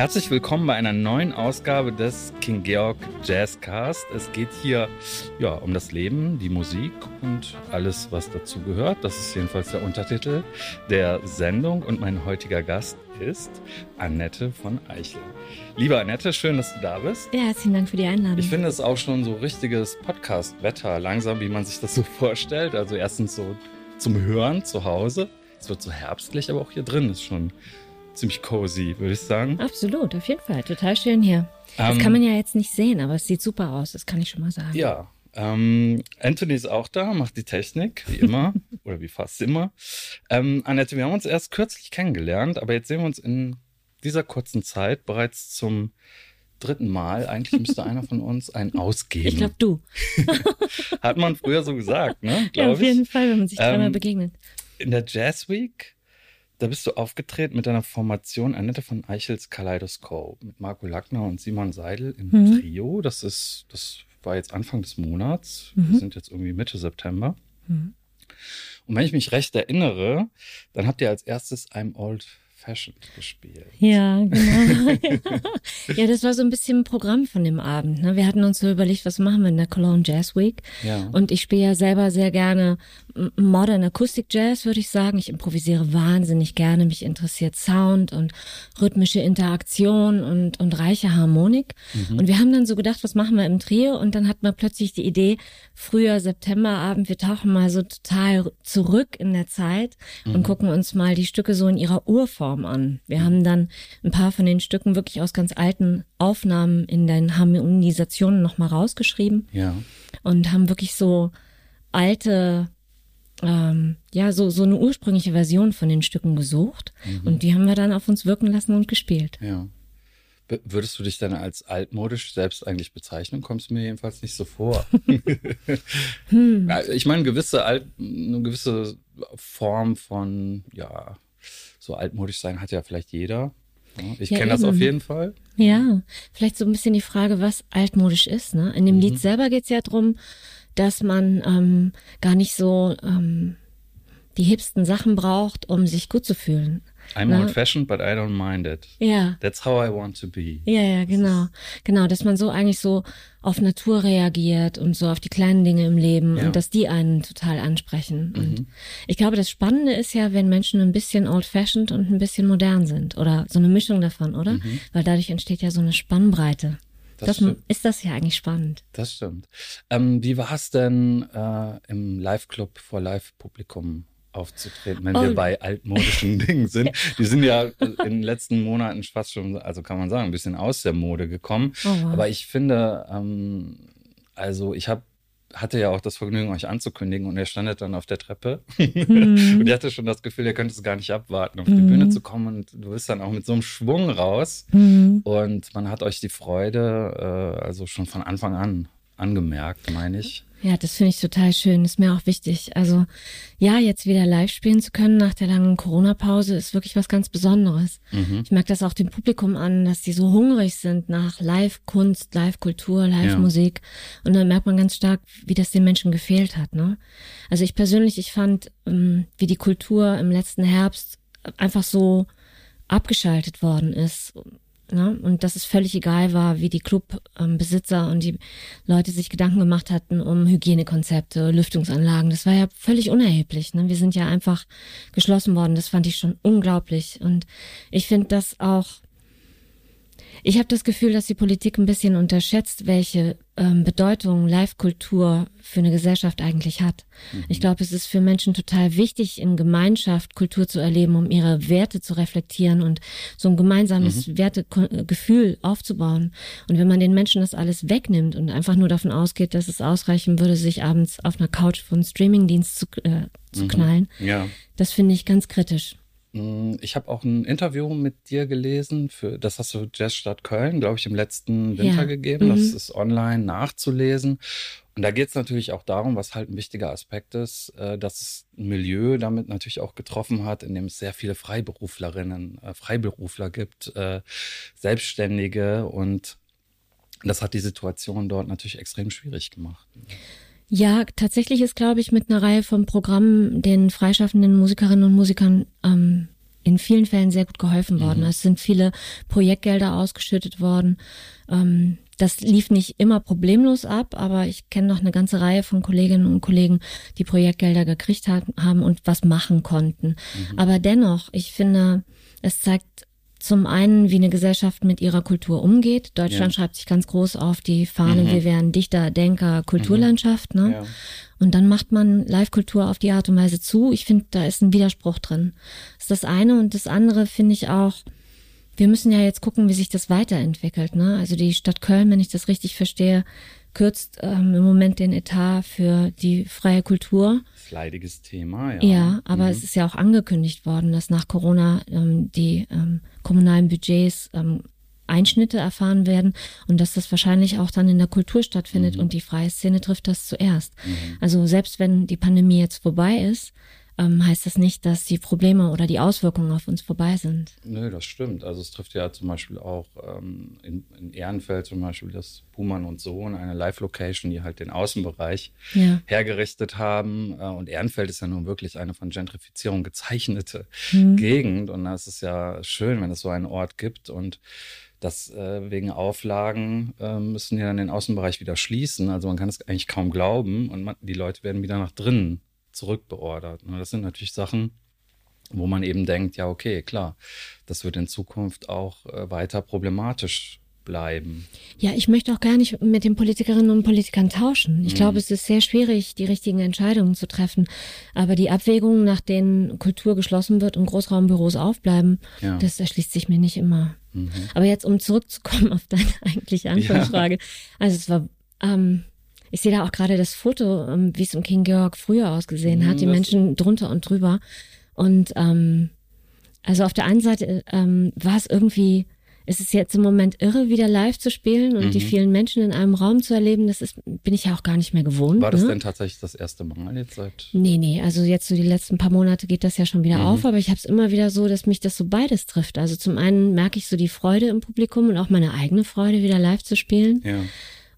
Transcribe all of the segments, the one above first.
Herzlich willkommen bei einer neuen Ausgabe des King Georg Jazzcast. Es geht hier ja, um das Leben, die Musik und alles, was dazu gehört. Das ist jedenfalls der Untertitel der Sendung. Und mein heutiger Gast ist Annette von Eichel. Liebe Annette, schön, dass du da bist. Ja, herzlichen Dank für die Einladung. Ich finde es auch schon so richtiges Podcast-Wetter, langsam, wie man sich das so vorstellt. Also erstens so zum Hören zu Hause. Es wird so herbstlich, aber auch hier drin ist schon ziemlich cozy, würde ich sagen. Absolut, auf jeden Fall. Total schön hier. Das Ähm, kann man ja jetzt nicht sehen, aber es sieht super aus, das kann ich schon mal sagen. Ja, ähm, Anthony ist auch da, macht die Technik, wie immer, oder wie fast immer. Ähm, Annette, wir haben uns erst kürzlich kennengelernt, aber jetzt sehen wir uns in dieser kurzen Zeit bereits zum dritten Mal. Eigentlich müsste einer von uns ein ausgeben. Ich glaube, du. Hat man früher so gesagt, ne? Ja, Glaube auf jeden ich. Fall, wenn man sich dreimal Ähm, begegnet. In der Jazz Week, da bist du aufgetreten mit deiner Formation Annette von Eichels Kaleidoskop mit Marco Lackner und Simon Seidel im Mhm. Trio. Das ist, das war jetzt Anfang des Monats. Mhm. Wir sind jetzt irgendwie Mitte September. Mhm. Und wenn ich mich recht erinnere, dann habt ihr als erstes I'm Old Fashioned gespielt. Ja, genau. ja, das war so ein bisschen ein Programm von dem Abend. Ne? Wir hatten uns so überlegt, was machen wir in der Cologne Jazz Week. Ja. Und ich spiele ja selber sehr gerne Modern Acoustic Jazz, würde ich sagen. Ich improvisiere wahnsinnig gerne. Mich interessiert Sound und rhythmische Interaktion und, und reiche Harmonik. Und wir haben dann so gedacht, was machen wir im Trio? Und dann hat man plötzlich die Idee, früher Septemberabend, wir tauchen mal so total zurück in der Zeit und gucken uns mal die Stücke so in ihrer Urform an. Wir haben dann ein paar von den Stücken wirklich aus ganz alten Aufnahmen in den Harmonisationen nochmal rausgeschrieben Ja. und haben wirklich so alte, ähm, ja, so, so eine ursprüngliche Version von den Stücken gesucht. Und die haben wir dann auf uns wirken lassen und gespielt. Ja. B- Würdest du dich dann als altmodisch selbst eigentlich bezeichnen? Kommst mir jedenfalls nicht so vor. Hm. Ich meine, gewisse alt, eine gewisse Form von, ja, so altmodisch sein hat ja vielleicht jeder. Ich Ja, kenne das auf jeden Fall. Ja, vielleicht so ein bisschen die Frage, was altmodisch ist. Ne? In dem Mhm. Lied selber geht's ja drum, dass man ähm, gar nicht so ähm, die hipsten Sachen braucht, um sich gut zu fühlen. I'm old fashioned, but I don't mind it. Ja, That's how I want to be. Ja, ja, genau. Genau, dass man so eigentlich so auf Natur reagiert und so auf die kleinen Dinge im Leben Ja. Mhm. und dass die einen total ansprechen. Und ich glaube, das Spannende ist ja, wenn Menschen ein bisschen old-fashioned und ein bisschen modern sind oder so eine Mischung davon, oder? Weil dadurch entsteht ja so eine Spannbreite. Das Das ist das ja eigentlich spannend. Das stimmt. Ähm, wie war es denn, äh, im Live-Club vor Live-Publikum aufzutreten, wenn wir Oh. bei altmodischen Dingen sind? Die sind ja äh, in den letzten Monaten fast schon, also kann man sagen, ein bisschen aus der Mode gekommen. Oh, wow. Aber ich finde, ähm, also ich habe hatte ja auch das Vergnügen, euch anzukündigen und ihr standet dann auf der Treppe. und ich hatte schon das Gefühl, ihr könnt es gar nicht abwarten, auf die Bühne zu kommen und du bist dann auch mit so einem Schwung raus. Mhm. Und man hat euch die Freude äh, also schon von Anfang an angemerkt, meine ich. Ja, das finde ich total schön. Ist mir auch wichtig. Also ja, jetzt wieder live spielen zu können nach der langen Corona-Pause ist wirklich was ganz Besonderes. Mhm. Ich merke das auch dem Publikum an, dass die so hungrig sind nach Live-Kunst, Live-Kultur, Live-Musik. Und dann merkt man ganz stark, wie das den Menschen gefehlt hat. Ne? Also ich persönlich, ich fand, ähm, wie die Kultur im letzten Herbst einfach so abgeschaltet worden ist. Ne? Und dass es völlig egal war, wie die Clubbesitzer und die Leute sich Gedanken gemacht hatten um Hygienekonzepte, Lüftungsanlagen. Das war ja völlig unerheblich. Ne? Wir sind ja einfach geschlossen worden. Das fand ich schon unglaublich. Und ich finde das auch. Ich habe das Gefühl, dass die Politik ein bisschen unterschätzt, welche ähm, Bedeutung Live-Kultur für eine Gesellschaft eigentlich hat. Ich glaube, es ist für Menschen total wichtig, in Gemeinschaft Kultur zu erleben, um ihre Werte zu reflektieren und so ein gemeinsames Wertegefühl aufzubauen. Und wenn man den Menschen das alles wegnimmt und einfach nur davon ausgeht, dass es ausreichen würde, sich abends auf einer Couch von Streamingdienst zu, äh, zu knallen, Ja. das finde ich ganz kritisch. Mm, Ich habe auch ein Interview mit dir gelesen, für, das hast du Jazzstadt Köln, glaube ich, im letzten Winter Ja. gegeben. Das Mhm. ist online nachzulesen. Und da geht es natürlich auch darum, was halt ein wichtiger Aspekt ist, äh, dass es ein Milieu damit natürlich auch getroffen hat, in dem es sehr viele Freiberuflerinnen, äh, Freiberufler gibt, äh, Selbstständige und das hat die Situation dort natürlich extrem schwierig gemacht. Ja, tatsächlich ist, glaube ich, mit einer Reihe von Programmen den freischaffenden Musikerinnen und Musikern ähm, in vielen Fällen sehr gut geholfen worden. Mhm. Es sind viele Projektgelder ausgeschüttet worden. Ähm, das lief nicht immer problemlos ab, aber ich kenne noch eine ganze Reihe von Kolleginnen und Kollegen, die Projektgelder gekriegt haben und was machen konnten. Mhm. Aber dennoch, ich finde, es zeigt zum einen, wie eine Gesellschaft mit ihrer Kultur umgeht. Deutschland ja. schreibt sich ganz groß auf die Fahne, mhm. wir wären Dichter, Denker, Kulturlandschaft. Mhm. Ne? Ja. Und dann macht man Live-Kultur auf die Art und Weise zu. Ich finde, da ist ein Widerspruch drin. Das ist das eine. Und das andere finde ich auch, wir müssen ja jetzt gucken, wie sich das weiterentwickelt. Ne? Also die Stadt Köln, wenn ich das richtig verstehe, kürzt ähm, im Moment den Etat für die freie Kultur. Leidiges Thema, ja. Ja, aber mhm. es ist ja auch angekündigt worden, dass nach Corona ähm, die ähm, kommunalen Budgets ähm, Einschnitte erfahren werden und dass das wahrscheinlich auch dann in der Kultur stattfindet mhm. und die freie Szene trifft das zuerst. Mhm. Also selbst wenn die Pandemie jetzt vorbei ist, ähm, heißt das nicht, dass die Probleme oder die Auswirkungen auf uns vorbei sind. Nö, das stimmt. Also es trifft ja zum Beispiel auch ähm, in, in, Ehrenfeld zum Beispiel das Buhmann und Sohn, eine Live-Location, die halt den Außenbereich ja. hergerichtet haben. Äh, und Ehrenfeld ist ja nun wirklich eine von Gentrifizierung gezeichnete mhm. Gegend. Und das ist ja schön, wenn es so einen Ort gibt und das äh, wegen Auflagen äh, müssen ja dann den Außenbereich wieder schließen. Also man kann es eigentlich kaum glauben und man, die Leute werden wieder nach drinnen zurückbeordert. Ne? Das sind natürlich Sachen, wo man eben denkt, ja, okay, klar, das wird in Zukunft auch äh, weiter problematisch bleiben. Ja, ich möchte auch gar nicht mit den Politikerinnen und Politikern tauschen. Ich mhm. glaube, es ist sehr schwierig, die richtigen Entscheidungen zu treffen. Aber die Abwägungen, nach denen Kultur geschlossen wird und Großraumbüros aufbleiben, ja. das erschließt sich mir nicht immer. Mhm. Aber jetzt, um zurückzukommen auf deine eigentliche Anfangsfrage. Ja. Also es war ähm, ich sehe da auch gerade das Foto, ähm, wie es im King Georg früher ausgesehen hat, die mhm, Menschen drunter und drüber. Und ähm, also auf der einen Seite ähm, war es irgendwie, es ist jetzt im Moment irre, wieder live zu spielen und mhm. die vielen Menschen in einem Raum zu erleben. Das ist, bin ich ja auch gar nicht mehr gewohnt. War das ne? denn tatsächlich das erste Mal jetzt seit? Nee, nee, also jetzt so die letzten paar Monate geht das ja schon wieder mhm. auf, aber ich habe es immer wieder so, dass mich das so beides trifft. Also zum einen merke ich so die Freude im Publikum und auch meine eigene Freude, wieder live zu spielen. Ja.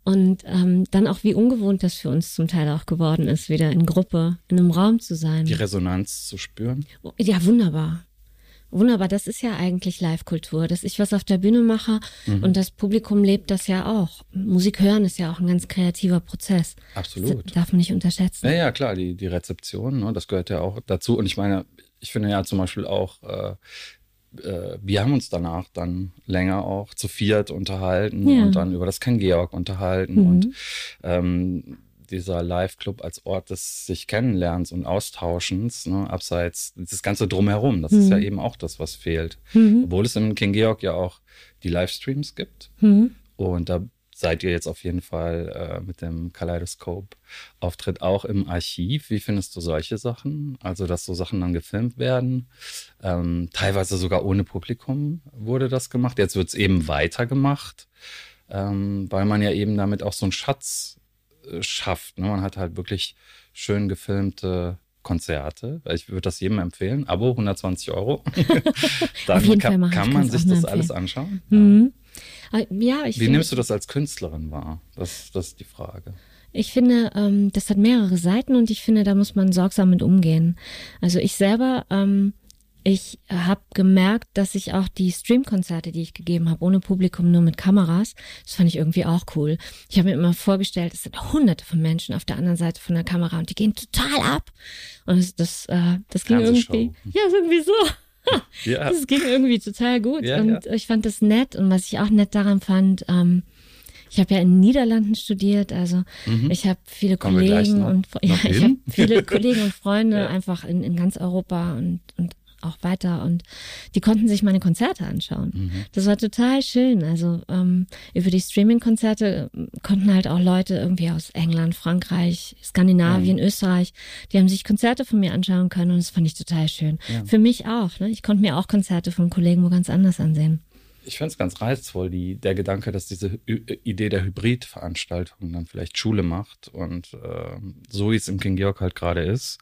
Und ähm, dann auch, wie ungewohnt das für uns zum Teil auch geworden ist, wieder in Gruppe, in einem Raum zu sein. Die Resonanz zu spüren. Ja, wunderbar. Wunderbar, das ist ja eigentlich Live-Kultur, dass ich was auf der Bühne mache mhm. und das Publikum lebt das ja auch. Musik hören ist ja auch ein ganz kreativer Prozess. Absolut. Das darf man nicht unterschätzen. Ja, ja, klar, die, die Rezeption, ne, das gehört ja auch dazu. Und ich meine, ich finde ja zum Beispiel auch, äh, äh, wir haben uns danach dann länger auch zu viert unterhalten ja. und dann über das Ken Georg unterhalten mhm. und ähm, dieser Live-Club als Ort des sich Kennenlernens und Austauschens, ne, abseits das Ganze drumherum, das mhm. ist ja mhm. eben auch das, was fehlt. Mhm. Obwohl es im King Georg ja auch die Livestreams gibt. Mhm. Und da seid ihr jetzt auf jeden Fall äh, mit dem Kaleidoskop-Auftritt auch im Archiv. Wie findest du solche Sachen? Also, dass so Sachen dann gefilmt werden. Ähm, teilweise sogar ohne Publikum wurde das gemacht. Jetzt wird es eben weitergemacht, ähm, weil man ja eben damit auch so einen Schatz äh, schafft. Ne? Man hat halt wirklich schön gefilmte Konzerte. Ich würde das jedem empfehlen. Abo 120 Euro. Dann kann, kann man sich das alles anschauen. Mhm. Ah, ja, ich Wie find, nimmst du das als Künstlerin wahr? Das, das ist die Frage. Ich finde, ähm, das hat mehrere Seiten und ich finde, da muss man sorgsam mit umgehen. Also ich selber, ähm, ich habe gemerkt, dass ich auch die Streamkonzerte, die ich gegeben habe, ohne Publikum, nur mit Kameras, das fand ich irgendwie auch cool. Ich habe mir immer vorgestellt, es sind hunderte von Menschen auf der anderen Seite von der Kamera und die gehen total ab. Und das, das, äh, das ging irgendwie, ja, irgendwie so. ja. Das ging irgendwie total gut ja, und ja. ich fand das nett und was ich auch nett daran fand, ähm, ich habe ja in den Niederlanden studiert, also mhm. ich habe viele Kommen Kollegen und ja, ich habe viele Kollegen und Freunde einfach in, in ganz Europa und, und auch weiter und die konnten sich meine Konzerte anschauen. Mhm. Das war total schön. Also ähm, über die Streaming-Konzerte ähm, konnten halt auch Leute irgendwie aus England, Frankreich, Skandinavien, mhm. Österreich, die haben sich Konzerte von mir anschauen können und das fand ich total schön. Ja. Für mich auch. Ne? Ich konnte mir auch Konzerte von Kollegen wo ganz anders ansehen ich finde es ganz reizvoll, die, der Gedanke, dass diese Ü Idee der Hybridveranstaltung dann vielleicht Schule macht und äh, so wie es im King Georg halt gerade ist,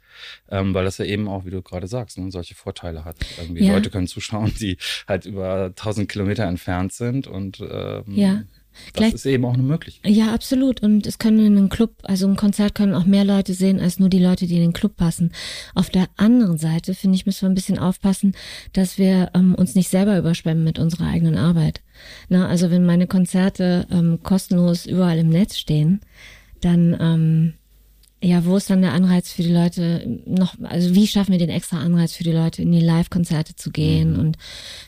ähm, weil das ja eben auch, wie du gerade sagst, ne, solche Vorteile hat. Irgendwie ja. Leute können zuschauen, die halt über tausend Kilometer entfernt sind und ähm, ja. Das Gleich, ist eben auch eine Möglichkeit. Ja, absolut. Und es können in einem Club, also ein Konzert können auch mehr Leute sehen, als nur die Leute, die in den Club passen. Auf der anderen Seite, finde ich, müssen wir ein bisschen aufpassen, dass wir ähm, uns nicht selber überschwemmen mit unserer eigenen Arbeit. Na, also wenn meine Konzerte ähm, kostenlos überall im Netz stehen, dann ähm, ja, wo ist dann der Anreiz für die Leute noch, also wie schaffen wir den extra Anreiz für die Leute, in die Live-Konzerte zu gehen mhm. und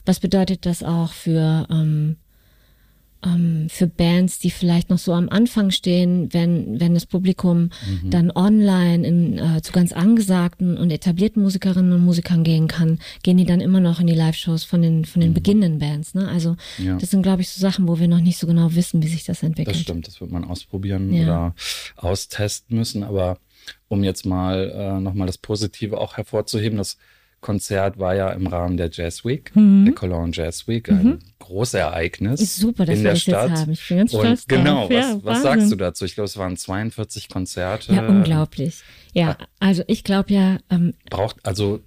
was bedeutet das auch für ähm, ähm, für Bands, die vielleicht noch so am Anfang stehen, wenn, wenn das Publikum mhm. dann online in, äh, zu ganz angesagten und etablierten Musikerinnen und Musikern gehen kann, gehen die dann immer noch in die Live-Shows von den, von den mhm. beginnenden Bands. Ne? Also ja. das sind, glaube ich, so Sachen, wo wir noch nicht so genau wissen, wie sich das entwickelt. Das stimmt, das wird man ausprobieren ja. oder austesten müssen. Aber um jetzt mal äh, nochmal das Positive auch hervorzuheben, das Konzert war ja im Rahmen der Jazz Week, mhm. der Cologne Jazz Week, ein mhm. großes Ereignis ist super, dass in wir der das Stadt. Jetzt haben. Ich bin ganz stolz Und genau, was, ja, was sagst du dazu? Ich glaube, es waren 42 Konzerte. Ja, unglaublich. Ja, also ich glaube ja. Ähm, Braucht also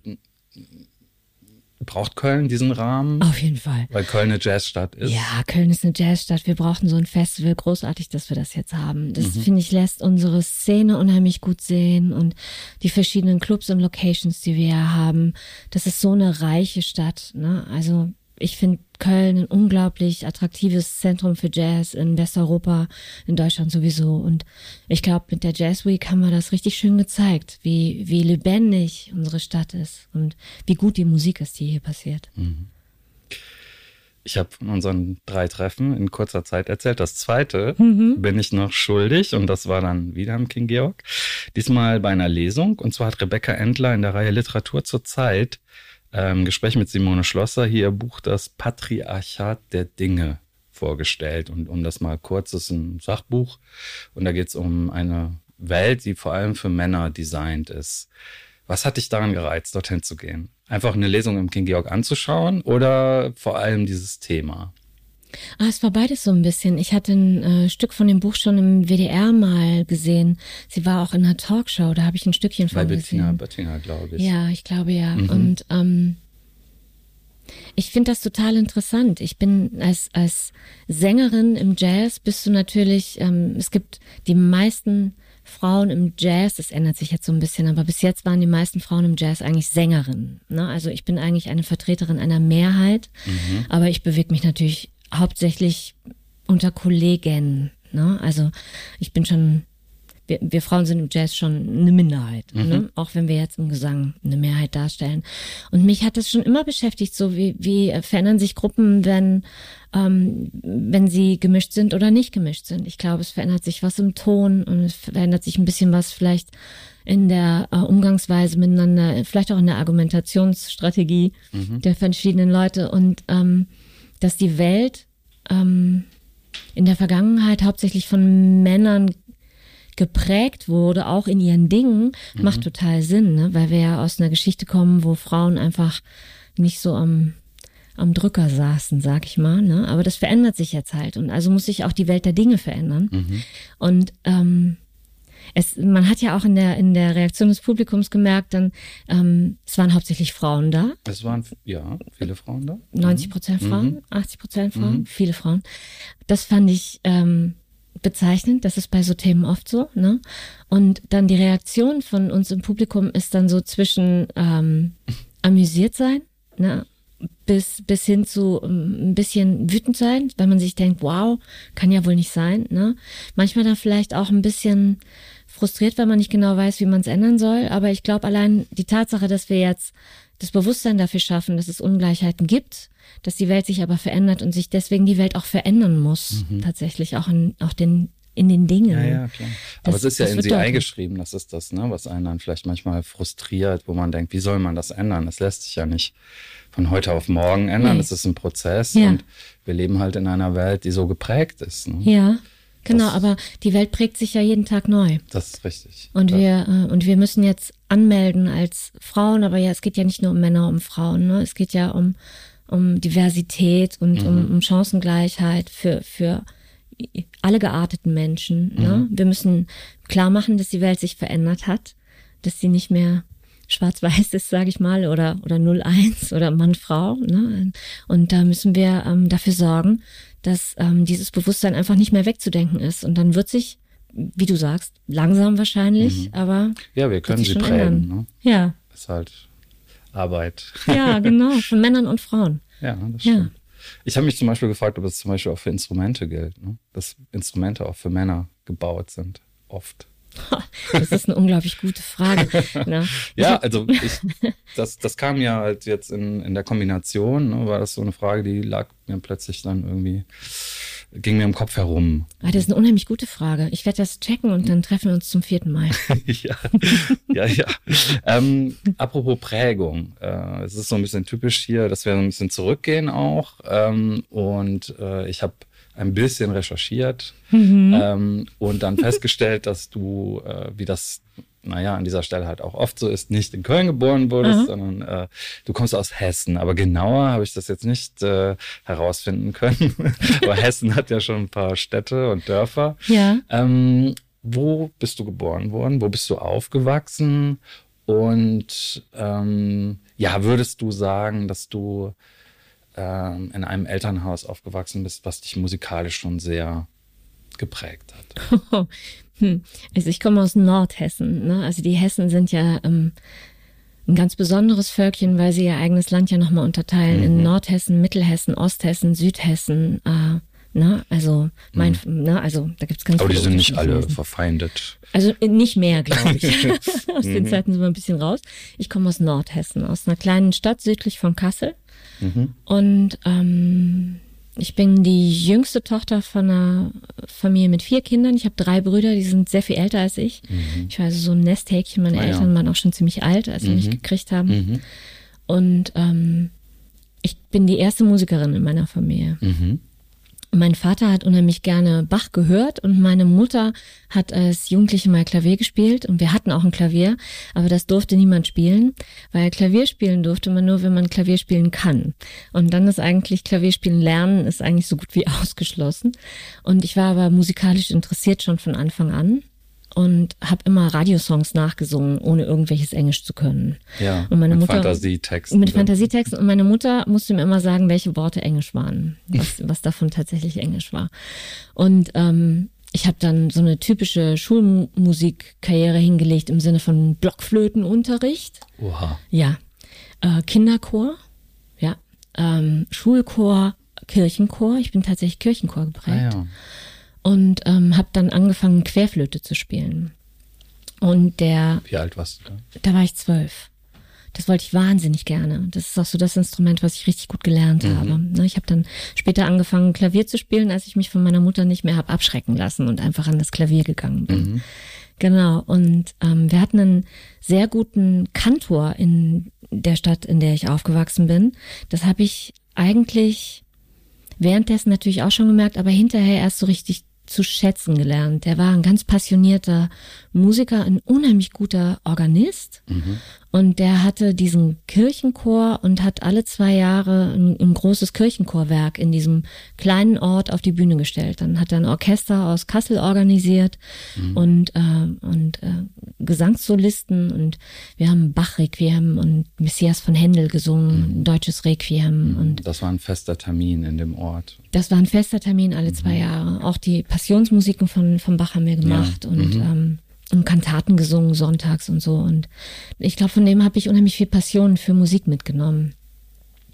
Braucht Köln diesen Rahmen? Auf jeden Fall. Weil Köln eine Jazzstadt ist. Ja, Köln ist eine Jazzstadt. Wir brauchen so ein Festival. Großartig, dass wir das jetzt haben. Das, mhm. finde ich, lässt unsere Szene unheimlich gut sehen und die verschiedenen Clubs und Locations, die wir ja haben. Das ist so eine reiche Stadt. Ne? Also ich finde Köln ein unglaublich attraktives Zentrum für Jazz in Westeuropa, in Deutschland sowieso. Und ich glaube, mit der Jazz Week haben wir das richtig schön gezeigt, wie, wie lebendig unsere Stadt ist und wie gut die Musik ist, die hier passiert. Ich habe von unseren drei Treffen in kurzer Zeit erzählt. Das zweite mhm. bin ich noch schuldig und das war dann wieder im King Georg. Diesmal bei einer Lesung und zwar hat Rebecca Endler in der Reihe Literatur zur Zeit ähm, Gespräch mit Simone Schlosser hier ihr Buch Das Patriarchat der Dinge vorgestellt. Und um das mal kurz, ist ein Sachbuch und da geht es um eine Welt, die vor allem für Männer designt ist. Was hat dich daran gereizt, dorthin zu gehen? Einfach eine Lesung im King Georg anzuschauen oder vor allem dieses Thema? Ah, es war beides so ein bisschen. Ich hatte ein äh, Stück von dem Buch schon im WDR mal gesehen. Sie war auch in einer Talkshow, da habe ich ein Stückchen von Bei Bettina gesehen. Bettina, glaube ich. Ja, ich glaube ja. Mhm. Und ähm, ich finde das total interessant. Ich bin als, als Sängerin im Jazz bist du natürlich, ähm, es gibt die meisten Frauen im Jazz, das ändert sich jetzt so ein bisschen, aber bis jetzt waren die meisten Frauen im Jazz eigentlich Sängerinnen. Ne? Also ich bin eigentlich eine Vertreterin einer Mehrheit, mhm. aber ich bewege mich natürlich hauptsächlich unter Kollegen. Ne? Also ich bin schon, wir, wir Frauen sind im Jazz schon eine Minderheit, mhm. ne? auch wenn wir jetzt im Gesang eine Mehrheit darstellen. Und mich hat das schon immer beschäftigt, so wie, wie verändern sich Gruppen, wenn, ähm, wenn sie gemischt sind oder nicht gemischt sind. Ich glaube, es verändert sich was im Ton und es verändert sich ein bisschen was vielleicht in der äh, Umgangsweise miteinander, vielleicht auch in der Argumentationsstrategie mhm. der verschiedenen Leute und ähm, dass die Welt ähm, in der Vergangenheit hauptsächlich von Männern geprägt wurde, auch in ihren Dingen, mhm. macht total Sinn, ne? weil wir ja aus einer Geschichte kommen, wo Frauen einfach nicht so am, am Drücker saßen, sag ich mal. Ne? Aber das verändert sich jetzt halt und also muss sich auch die Welt der Dinge verändern. Mhm. Und ähm, es, man hat ja auch in der, in der Reaktion des Publikums gemerkt, dann, ähm, es waren hauptsächlich Frauen da. Es waren, ja, viele Frauen da. 90 Prozent mhm. Frauen, mhm. 80 Prozent Frauen, mhm. viele Frauen. Das fand ich, ähm, bezeichnend. Das ist bei so Themen oft so. Ne? Und dann die Reaktion von uns im Publikum ist dann so zwischen ähm, amüsiert sein, ne? bis, bis hin zu ähm, ein bisschen wütend sein, wenn man sich denkt, wow, kann ja wohl nicht sein. Ne? Manchmal dann vielleicht auch ein bisschen frustriert, weil man nicht genau weiß, wie man es ändern soll. Aber ich glaube, allein die Tatsache, dass wir jetzt das Bewusstsein dafür schaffen, dass es Ungleichheiten gibt, dass die Welt sich aber verändert und sich deswegen die Welt auch verändern muss, mhm. tatsächlich auch in, auch den, in den Dingen. Ja, ja, klar. Aber das, es ist ja in sie eingeschrieben, das ist das, ne, was einen dann vielleicht manchmal frustriert, wo man denkt, wie soll man das ändern? Das lässt sich ja nicht von heute auf morgen ändern. Nee. Das ist ein Prozess ja. und wir leben halt in einer Welt, die so geprägt ist. Ne? Ja. Genau, das, aber die Welt prägt sich ja jeden Tag neu. Das ist richtig. Und ja. wir äh, und wir müssen jetzt anmelden als Frauen, aber ja, es geht ja nicht nur um Männer, um Frauen, ne? Es geht ja um um Diversität und mhm. um, um Chancengleichheit für für alle gearteten Menschen. Ne? Mhm. Wir müssen klar machen, dass die Welt sich verändert hat, dass sie nicht mehr schwarz-weiß ist, sage ich mal, oder, oder 01 oder Mann-Frau. Ne? Und da müssen wir ähm, dafür sorgen, dass ähm, dieses Bewusstsein einfach nicht mehr wegzudenken ist. Und dann wird sich, wie du sagst, langsam wahrscheinlich, mhm. aber. Ja, wir können sie prägen. Ne? Ja. Das ist halt Arbeit. Ja, genau, von Männern und Frauen. Ja, das stimmt. Ja. Ich habe mich zum Beispiel gefragt, ob es zum Beispiel auch für Instrumente gilt, ne? dass Instrumente auch für Männer gebaut sind, oft. Das ist eine unglaublich gute Frage. Ne? ja, also ich, das, das kam ja halt jetzt in, in der Kombination, ne, war das so eine Frage, die lag mir plötzlich dann irgendwie, ging mir im Kopf herum. Ah, das ist eine unheimlich gute Frage. Ich werde das checken und dann treffen wir uns zum vierten Mal. ja, ja, ja. Ähm, apropos Prägung, äh, es ist so ein bisschen typisch hier, dass wir ein bisschen zurückgehen auch. Ähm, und äh, ich habe ein bisschen recherchiert mhm. ähm, und dann festgestellt, dass du, äh, wie das, naja, an dieser Stelle halt auch oft so ist, nicht in Köln geboren wurdest, mhm. sondern äh, du kommst aus Hessen. Aber genauer habe ich das jetzt nicht äh, herausfinden können. Aber Hessen hat ja schon ein paar Städte und Dörfer. Ja. Ähm, wo bist du geboren worden? Wo bist du aufgewachsen? Und ähm, ja, würdest du sagen, dass du ähm, in einem Elternhaus aufgewachsen bist, was dich musikalisch schon sehr geprägt hat? Hm. Also ich komme aus Nordhessen. Ne? Also die Hessen sind ja ähm, ein ganz besonderes Völkchen, weil sie ihr eigenes Land ja nochmal unterteilen mhm. in Nordhessen, Mittelhessen, Osthessen, Südhessen. Äh, Ne? Also mein, mhm. ne? also da gibt's ganz Aber die sind nicht alle verfeindet. Also äh, nicht mehr, glaube ich. aus den mhm. Zeiten sind wir ein bisschen raus. Ich komme aus Nordhessen, aus einer kleinen Stadt südlich von Kassel. Mhm. Und ähm, ich bin die jüngste Tochter von einer Familie mit vier Kindern. Ich habe drei Brüder, die sind sehr viel älter als ich. Mhm. Ich war also so ein Nesthäkchen. Meine ah, Eltern ja. waren auch schon ziemlich alt, als sie mhm. mich gekriegt haben. Mhm. Und ähm, ich bin die erste Musikerin in meiner Familie. Mein Vater hat unheimlich gerne Bach gehört und meine Mutter hat als Jugendliche mal Klavier gespielt und wir hatten auch ein Klavier, aber das durfte niemand spielen, weil Klavier spielen durfte man nur, wenn man Klavier spielen kann. Und dann ist eigentlich Klavierspielen lernen ist eigentlich so gut wie ausgeschlossen. Und ich war aber musikalisch interessiert schon von Anfang an und habe immer Radiosongs nachgesungen, ohne irgendwelches Englisch zu können. Ja, und meine mit Mutter, Fantasietexten. Mit Fantasietexten. Und meine Mutter musste mir immer sagen, welche Worte Englisch waren, was, was davon tatsächlich Englisch war. Und ähm, ich habe dann so eine typische Schulmusikkarriere hingelegt im Sinne von Blockflötenunterricht. Oha. Ja. Äh, Kinderchor, ja. Ähm, Schulchor, Kirchenchor. Ich bin tatsächlich Kirchenchor geprägt. Ah, ja und ähm, habe dann angefangen, Querflöte zu spielen. Und der. Wie alt warst du da? Da war ich zwölf. Das wollte ich wahnsinnig gerne. Das ist auch so das Instrument, was ich richtig gut gelernt mhm. habe. Ne, ich habe dann später angefangen, Klavier zu spielen, als ich mich von meiner Mutter nicht mehr habe abschrecken lassen und einfach an das Klavier gegangen bin. Mhm. Genau. Und ähm, wir hatten einen sehr guten Kantor in der Stadt, in der ich aufgewachsen bin. Das habe ich eigentlich währenddessen natürlich auch schon gemerkt, aber hinterher erst so richtig zu schätzen gelernt. Der war ein ganz passionierter Musiker, ein unheimlich guter Organist. Mhm. Und der hatte diesen Kirchenchor und hat alle zwei Jahre ein, ein, großes Kirchenchorwerk in diesem kleinen Ort auf die Bühne gestellt. Dann hat er ein Orchester aus Kassel organisiert mhm. und, äh, und äh, Gesangssolisten und wir haben Bach-Requiem und Messias von Händel gesungen, mhm. deutsches Requiem. Mhm. Und das war ein fester Termin in dem Ort. Das war ein fester Termin alle zwei mhm. Jahre. Auch die Passionsmusiken von, von Bach haben wir gemacht ja. und mhm. ähm, und Kantaten gesungen sonntags und so. Und ich glaube, von dem habe ich unheimlich viel Passion für Musik mitgenommen.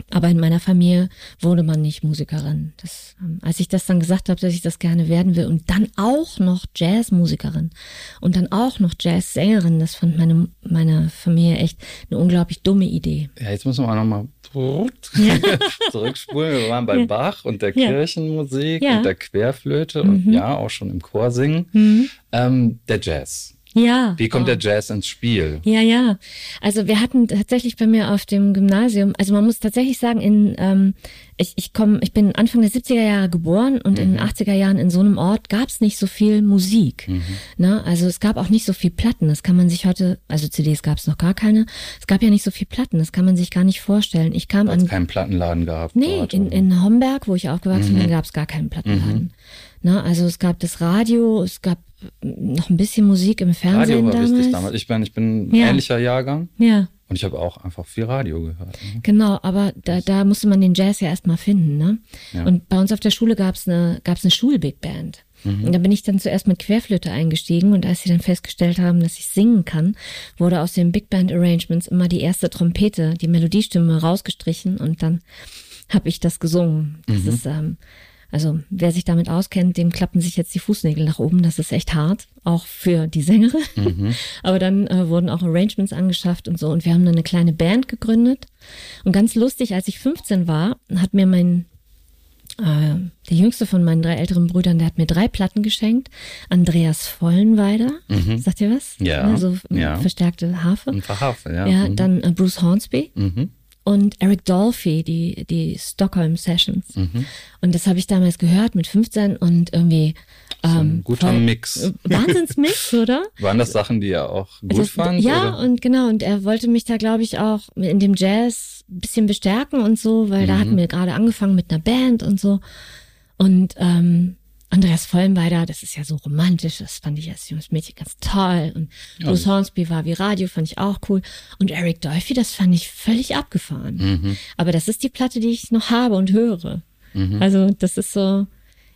Aber in meiner Familie wurde man nicht Musikerin. Das, ähm, als ich das dann gesagt habe, dass ich das gerne werden will und dann auch noch Jazzmusikerin und dann auch noch Jazzsängerin, das fand meine, meine Familie echt eine unglaublich dumme Idee. Ja, jetzt müssen wir nochmal ja. zurückspulen. Wir waren bei ja. Bach und der Kirchenmusik ja. und der Querflöte mhm. und ja, auch schon im Chor singen. Mhm. Ähm, der Jazz. Ja. Wie kommt oh. der Jazz ins Spiel? Ja, ja. Also wir hatten tatsächlich bei mir auf dem Gymnasium, also man muss tatsächlich sagen, in ähm, ich, ich komme, ich bin Anfang der 70er Jahre geboren und mhm. in den 80er Jahren in so einem Ort gab es nicht so viel Musik. Mhm. Ne? Also es gab auch nicht so viel Platten. Das kann man sich heute, also CDs gab es noch gar keine. Es gab ja nicht so viel Platten. Das kann man sich gar nicht vorstellen. Ich kam an keinen Plattenladen gehabt. Nee, dort, in, in Homberg, wo ich aufgewachsen mhm. bin, gab es gar keinen Plattenladen. Mhm. Ne? Also es gab das Radio, es gab noch ein bisschen Musik im Fernsehen Radio war damals. wichtig damals. Ich bin, ich bin Ja. ähnlicher Jahrgang Ja, und ich habe auch einfach viel Radio gehört. Ne? genau, aber da, da musste man den Jazz ja erstmal finden, ne? Ja. Und bei uns auf der Schule gab's eine, gab's eine Schulbig Band. Mhm. Und da bin ich dann zuerst mit Querflöte eingestiegen und als sie dann festgestellt haben, dass ich singen kann, wurde aus den Big Band Arrangements immer die erste Trompete, die Melodiestimme rausgestrichen und dann habe ich das gesungen. Das Mhm. ist, ähm, also wer sich damit auskennt, dem klappen sich jetzt die Fußnägel nach oben. Das ist echt hart, auch für die Sängerin. Mhm. Aber dann äh, wurden auch Arrangements angeschafft und so. Und wir haben dann eine kleine Band gegründet. Und ganz lustig, als ich 15 war, hat mir mein äh, der jüngste von meinen drei älteren Brüdern, der hat mir drei Platten geschenkt. Andreas Vollenweider, sagt ihr was? Mhm. Ja, Also ja. verstärkte Harfe. Ein Verhafer, ja. Ja, Mhm. dann äh, Bruce Hornsby Mhm. Und Eric Dolphy, die, die Stockholm Sessions. Mhm. Und das habe ich damals gehört mit 15 und irgendwie. Ähm, guter voll- Mix. äh, Wahnsinnsmix, oder? Waren das Sachen, die er auch gut Das- fand? Ja, oder? und genau, und er wollte mich da, glaube ich, auch in dem Jazz ein bisschen bestärken und so, weil da Mhm. hatten wir gerade angefangen mit einer Band und so. Und ähm, Andreas Vollenweider, das ist ja so romantisch, das fand ich als junges Mädchen ganz toll. Und Ja, Bruce Hornsby war wie Radio, fand ich auch cool. Und Eric Dolphy, das fand ich völlig abgefahren. Mhm. Aber das ist die Platte, die ich noch habe und höre. Mhm. Also das ist so,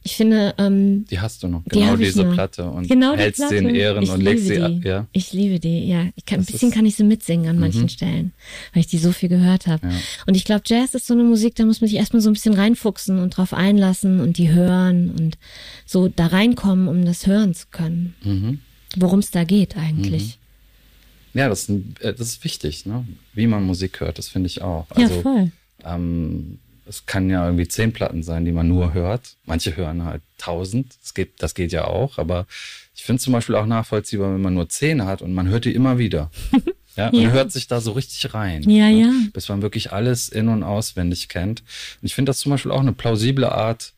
ich finde, ähm, Die hast du noch, Die genau ich diese noch. Platte und genau die hältst Platte. sie in Ehren ich und legst sie die. ab. Ja. Ich liebe die, ja. Ich kann, ein bisschen Mhm. kann ich sie mitsingen an manchen Stellen, weil ich die so viel gehört habe. Ja. Und ich glaube, Jazz ist so eine Musik, da muss man sich erstmal so ein bisschen reinfuchsen und drauf einlassen und die hören und so da reinkommen, um das hören zu können. Mhm. Worum es da geht eigentlich. Ja, das, ist äh, das ist wichtig, ne? wie man Musik hört, das finde ich auch. Ja, Also, voll. ähm, es kann ja irgendwie zehn Platten sein, die man nur hört. Manche hören halt tausend, das geht, das geht ja auch, aber ich finde zum Beispiel auch nachvollziehbar, wenn man nur zehn hat und man hört die immer wieder. Ja, man Ja. hört sich da so richtig rein. Ja, ne? ja. Bis man wirklich alles in- und auswendig kennt. Und ich finde das zum Beispiel auch eine plausible Art,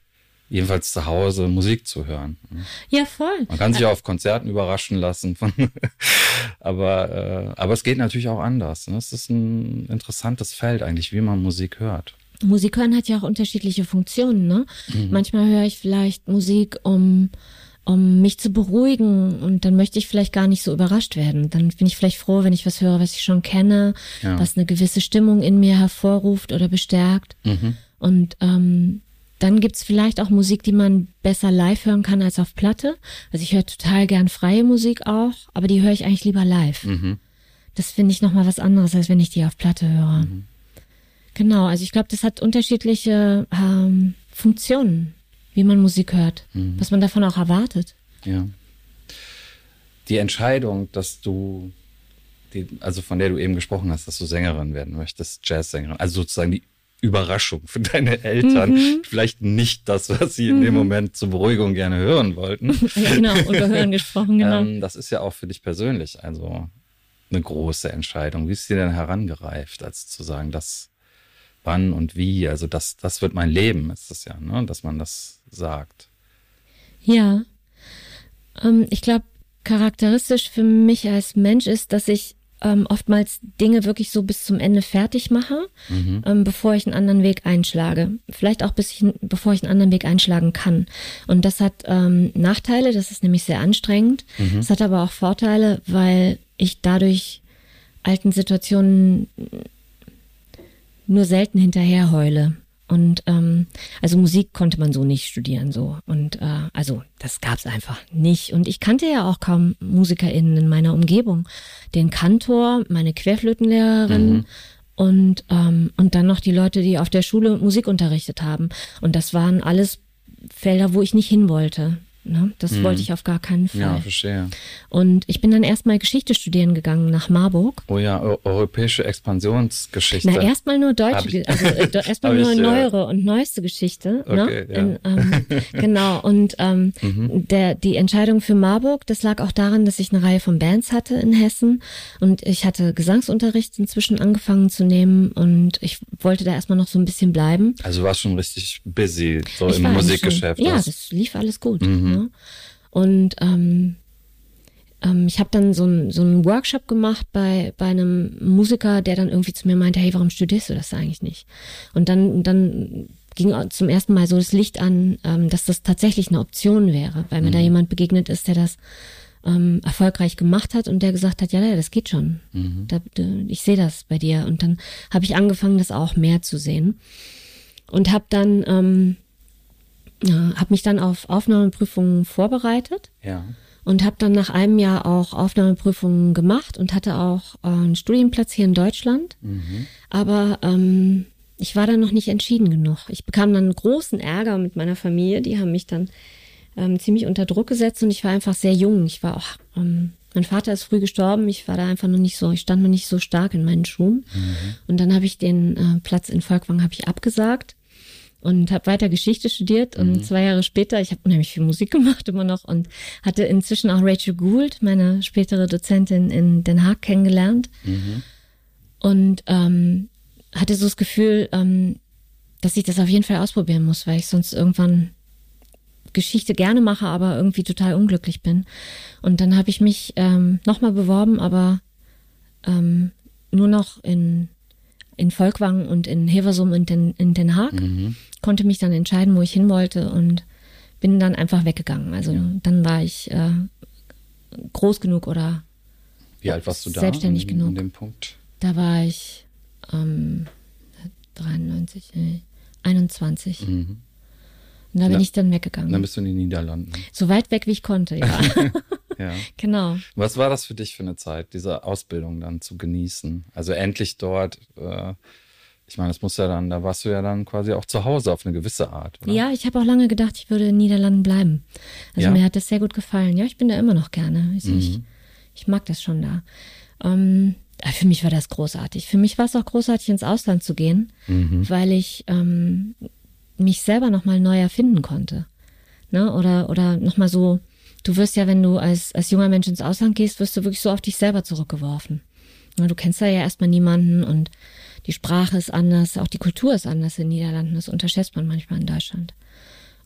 jedenfalls zu Hause Musik zu hören. Ja, voll. Man kann sich auch auf Konzerten überraschen lassen. Aber, äh, aber es geht natürlich auch anders. Ne? Es ist ein interessantes Feld eigentlich, wie man Musik hört. Musik hören hat ja auch unterschiedliche Funktionen, ne? Mhm. Manchmal höre ich vielleicht Musik, um, um mich zu beruhigen und dann möchte ich vielleicht gar nicht so überrascht werden. Dann bin ich vielleicht froh, wenn ich was höre, was ich schon kenne, Ja. was eine gewisse Stimmung in mir hervorruft oder bestärkt. Mhm. Und ähm, dann gibt's vielleicht auch Musik, die man besser live hören kann als auf Platte. Also ich höre total gern freie Musik auch, aber die höre ich eigentlich lieber live. Mhm. Das finde ich nochmal was anderes, als wenn ich die auf Platte höre. Genau, also ich glaube, das hat unterschiedliche ähm, Funktionen, wie man Musik hört, was man davon auch erwartet. Ja. Die Entscheidung, dass du, die, also von der du eben gesprochen hast, dass du Sängerin werden möchtest, Jazzsängerin, also sozusagen die Überraschung für deine Eltern, Mhm. vielleicht nicht das, was sie in dem Moment zur Beruhigung gerne hören wollten. Ja, genau, über Hören gesprochen, genau. Ähm, das ist ja auch für dich persönlich also eine große Entscheidung. Wie ist dir denn herangereift, als zu sagen, das wann und wie, also das, das wird mein Leben, ist es ja, ne? dass man das sagt. Ja. Ähm, ich glaube, charakteristisch für mich als Mensch ist, dass ich ähm, oftmals Dinge wirklich so bis zum Ende fertig mache, ähm, bevor ich einen anderen Weg einschlage. Vielleicht auch bis ich, bevor ich einen anderen Weg einschlagen kann. Und das hat ähm, Nachteile, das ist nämlich sehr anstrengend. Es hat aber auch Vorteile, weil ich dadurch alten Situationen nur selten hinterher heule. Und ähm, also Musik konnte man so nicht studieren so. Und äh, also das gab's einfach nicht. Und ich kannte ja auch kaum MusikerInnen in meiner Umgebung, den Kantor, meine Querflötenlehrerin und ähm, und dann noch die Leute, die auf der Schule Musik unterrichtet haben. Und das waren alles Felder, wo ich nicht hin wollte. Ne? Das wollte ich auf gar keinen Fall. Ja, verstehe. Und ich bin dann erstmal Geschichte studieren gegangen nach Marburg. Oh ja, eu- europäische Expansionsgeschichte. Na, erstmal nur deutsche, also äh, erstmal nur ich, neuere und neueste Geschichte. Okay, ne? ja. In, ähm, genau, und ähm, Mhm. der, die Entscheidung für Marburg, das lag auch daran, dass ich eine Reihe von Bands hatte in Hessen und ich hatte Gesangsunterricht inzwischen angefangen zu nehmen und ich wollte da erstmal noch so ein bisschen bleiben. Also du warst schon richtig busy, so Ich im war Musikgeschäft. Schon, ja, Das- das lief alles gut. Mhm. Ne? Und ähm, ähm, ich habe dann so einen so einen Workshop gemacht bei bei einem Musiker, der dann irgendwie zu mir meinte, hey, warum studierst du das eigentlich nicht? Und dann dann ging zum ersten Mal so das Licht an, ähm, dass das tatsächlich eine Option wäre, weil mir mhm. da jemand begegnet ist, der das ähm, erfolgreich gemacht hat und der gesagt hat, ja, ja, das geht schon. Mhm. Da, ich sehe das bei dir. Und dann habe ich angefangen, das auch mehr zu sehen und habe dann ähm, ja, habe mich dann auf Aufnahmeprüfungen vorbereitet. Ja. Und habe dann nach einem Jahr auch Aufnahmeprüfungen gemacht und hatte auch äh, einen Studienplatz hier in Deutschland. Mhm. Aber ähm, ich war dann noch nicht entschieden genug. Ich bekam dann großen Ärger mit meiner Familie. Die haben mich dann ähm, ziemlich unter Druck gesetzt und ich war einfach sehr jung. Ich war auch, ähm, mein Vater ist früh gestorben. Ich war da einfach noch nicht so, ich stand noch nicht so stark in meinen Schuhen. Mhm. Und dann habe ich den äh, Platz in Volkwang habe ich abgesagt und habe weiter Geschichte studiert und mhm. zwei Jahre später, ich habe unheimlich viel Musik gemacht immer noch und hatte inzwischen auch Rachel Gould, meine spätere Dozentin in Den Haag kennengelernt mhm. und ähm, hatte so das Gefühl, ähm, dass ich das auf jeden Fall ausprobieren muss, weil ich sonst irgendwann Geschichte gerne mache, aber irgendwie total unglücklich bin. Und dann habe ich mich ähm, nochmal beworben, aber ähm, nur noch in in Volkwang und in Heversum und in, in Den Haag. Mhm. Konnte mich dann entscheiden, wo ich hin wollte und bin dann einfach weggegangen. Also ja. dann war ich äh, groß genug oder wie alt warst du da? Selbstständig an, genug. An dem Punkt? Da war ich ähm, 93, äh, 21. Mhm. Und da bin Na, ich dann weggegangen. Dann bist du in den Niederlanden. So weit weg, wie ich konnte, ja. ja. Genau. Was war das für dich für eine Zeit, diese Ausbildung dann zu genießen? Also endlich dort, äh, ich meine, das muss ja dann, da warst du ja dann quasi auch zu Hause auf eine gewisse Art, oder? Ja, ich habe auch lange gedacht, ich würde in den Niederlanden bleiben. Also ja? mir hat das sehr gut gefallen. Ja, ich bin da immer noch gerne. Ich, mhm. ich, ich mag das schon da. Ähm, für mich war das großartig. Für mich war es auch großartig, ins Ausland zu gehen, mhm. weil ich ähm, mich selber nochmal neu erfinden konnte. Ne? Oder, oder nochmal so, du wirst ja, wenn du als, als junger Mensch ins Ausland gehst, wirst du wirklich so auf dich selber zurückgeworfen. Ne? Du kennst da ja erstmal niemanden und die Sprache ist anders, auch die Kultur ist anders in den Niederlanden. Das unterschätzt man manchmal in Deutschland.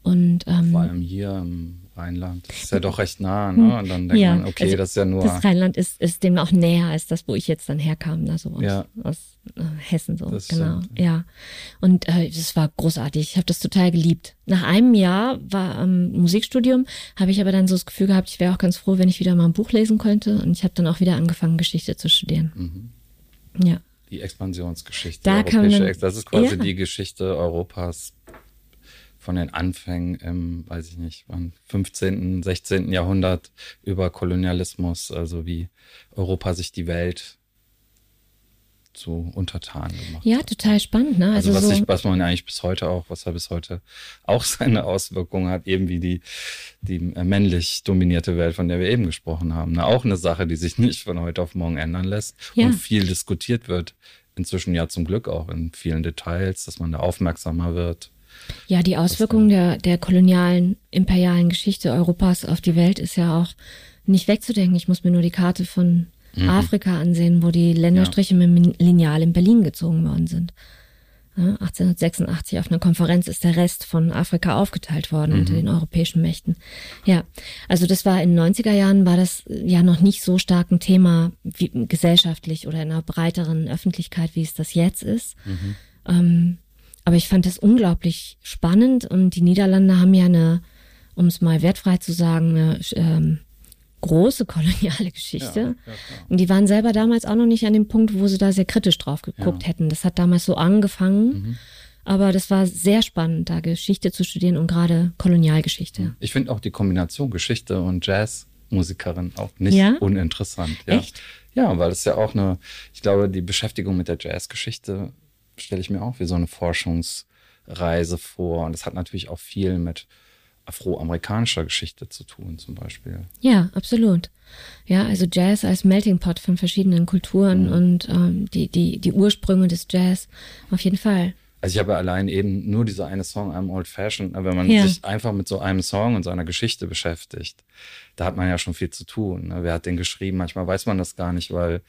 Und ähm, vor allem hier im Rheinland. Das ist ja doch recht nah, ne? Und dann denkt ja, man, okay, also das ist ja nur. Das Rheinland ist, ist dem auch näher als das, wo ich jetzt dann herkam, da so aus, ja. aus äh, Hessen so. Das genau. Stimmt. Ja. Und äh, das war großartig. Ich habe das total geliebt. Nach einem Jahr war ähm, Musikstudium, habe ich aber dann so das Gefühl gehabt, ich wäre auch ganz froh, wenn ich wieder mal ein Buch lesen könnte. Und ich habe dann auch wieder angefangen, Geschichte zu studieren. Mhm. Ja. Die Expansionsgeschichte. Da kam dann, das ist quasi ja. die Geschichte Europas von den Anfängen im, weiß ich nicht, 15., 16. Jahrhundert über Kolonialismus, also wie Europa sich die Welt zu untertan gemacht Ja, total spannend, ne? Also, also was, so ich, was man eigentlich bis heute auch, was er bis heute auch seine Auswirkungen hat, eben wie die, die männlich dominierte Welt, von der wir eben gesprochen haben. Ne? Auch eine Sache, die sich nicht von heute auf morgen ändern lässt ja. und viel diskutiert wird. Inzwischen ja zum Glück auch in vielen Details, dass man da aufmerksamer wird. Ja, die Auswirkungen der, der kolonialen, imperialen Geschichte Europas auf die Welt ist ja auch nicht wegzudenken. Ich muss mir nur die Karte von mhm. Afrika ansehen, wo die Länderstriche ja. mit Lineal in Berlin gezogen worden sind. Ja, 1886 auf einer Konferenz ist der Rest von Afrika aufgeteilt worden mhm. unter den europäischen Mächten. Ja, also das war in den 90er Jahren war das ja noch nicht so stark ein Thema wie gesellschaftlich oder in einer breiteren Öffentlichkeit, wie es das jetzt ist. Mhm. Ähm, aber ich fand das unglaublich spannend und die Niederlande haben ja eine, um es mal wertfrei zu sagen, eine ähm, große koloniale Geschichte. Ja, ja, und die waren selber damals auch noch nicht an dem Punkt, wo sie da sehr kritisch drauf geguckt ja. hätten. Das hat damals so angefangen. Mhm. Aber das war sehr spannend, da Geschichte zu studieren und gerade Kolonialgeschichte. Ich finde auch die Kombination Geschichte und Jazzmusikerin auch nicht uninteressant. Ja. Echt? Ja, weil es ja auch eine, ich glaube, die Beschäftigung mit der Jazzgeschichte stelle ich mir auch wie so eine Forschungsreise vor. Und das hat natürlich auch viel mit afroamerikanischer Geschichte zu tun, zum Beispiel. Ja, absolut. Ja, also Jazz als Melting Pot von verschiedenen Kulturen mhm. und ähm, die, die, die Ursprünge des Jazz, auf jeden Fall. Also ich habe allein eben nur diese eine Song, I'm Old Fashioned, wenn man ja. sich einfach mit so einem Song und seiner Geschichte beschäftigt, da hat man ja schon viel zu tun. Ne? Wer hat den geschrieben? Manchmal weiß man das gar nicht, weil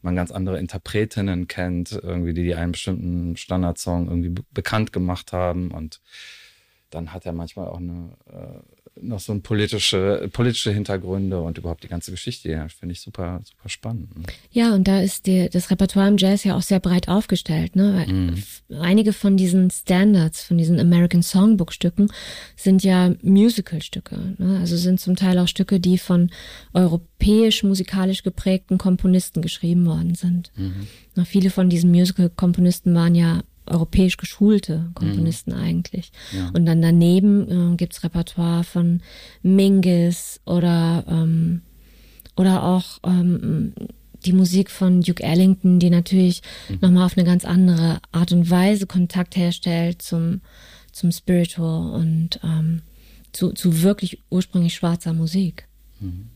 man ganz andere Interpretinnen kennt, irgendwie, die, die einen bestimmten Standardsong irgendwie bekannt gemacht haben und dann hat er manchmal auch eine äh, noch so ein politische, politische Hintergründe und überhaupt die ganze Geschichte, ja, finde ich super, super spannend. Ja, und da ist die, das Repertoire im Jazz ja auch sehr breit aufgestellt, ne? Mhm. Einige von diesen Standards, von diesen American Songbook Stücken sind ja Musical-Stücke, ne? Also sind zum Teil auch Stücke, die von europäisch musikalisch geprägten Komponisten geschrieben worden sind. Mhm. Na, viele von diesen Musical-Komponisten waren ja europäisch geschulte Komponisten mhm. eigentlich. Ja. Und dann daneben äh, gibt's Repertoire von Mingus oder, ähm, oder auch ähm, die Musik von Duke Ellington, die natürlich mhm. nochmal auf eine ganz andere Art und Weise Kontakt herstellt zum, zum Spiritual und ähm, zu, zu wirklich ursprünglich schwarzer Musik. Mhm.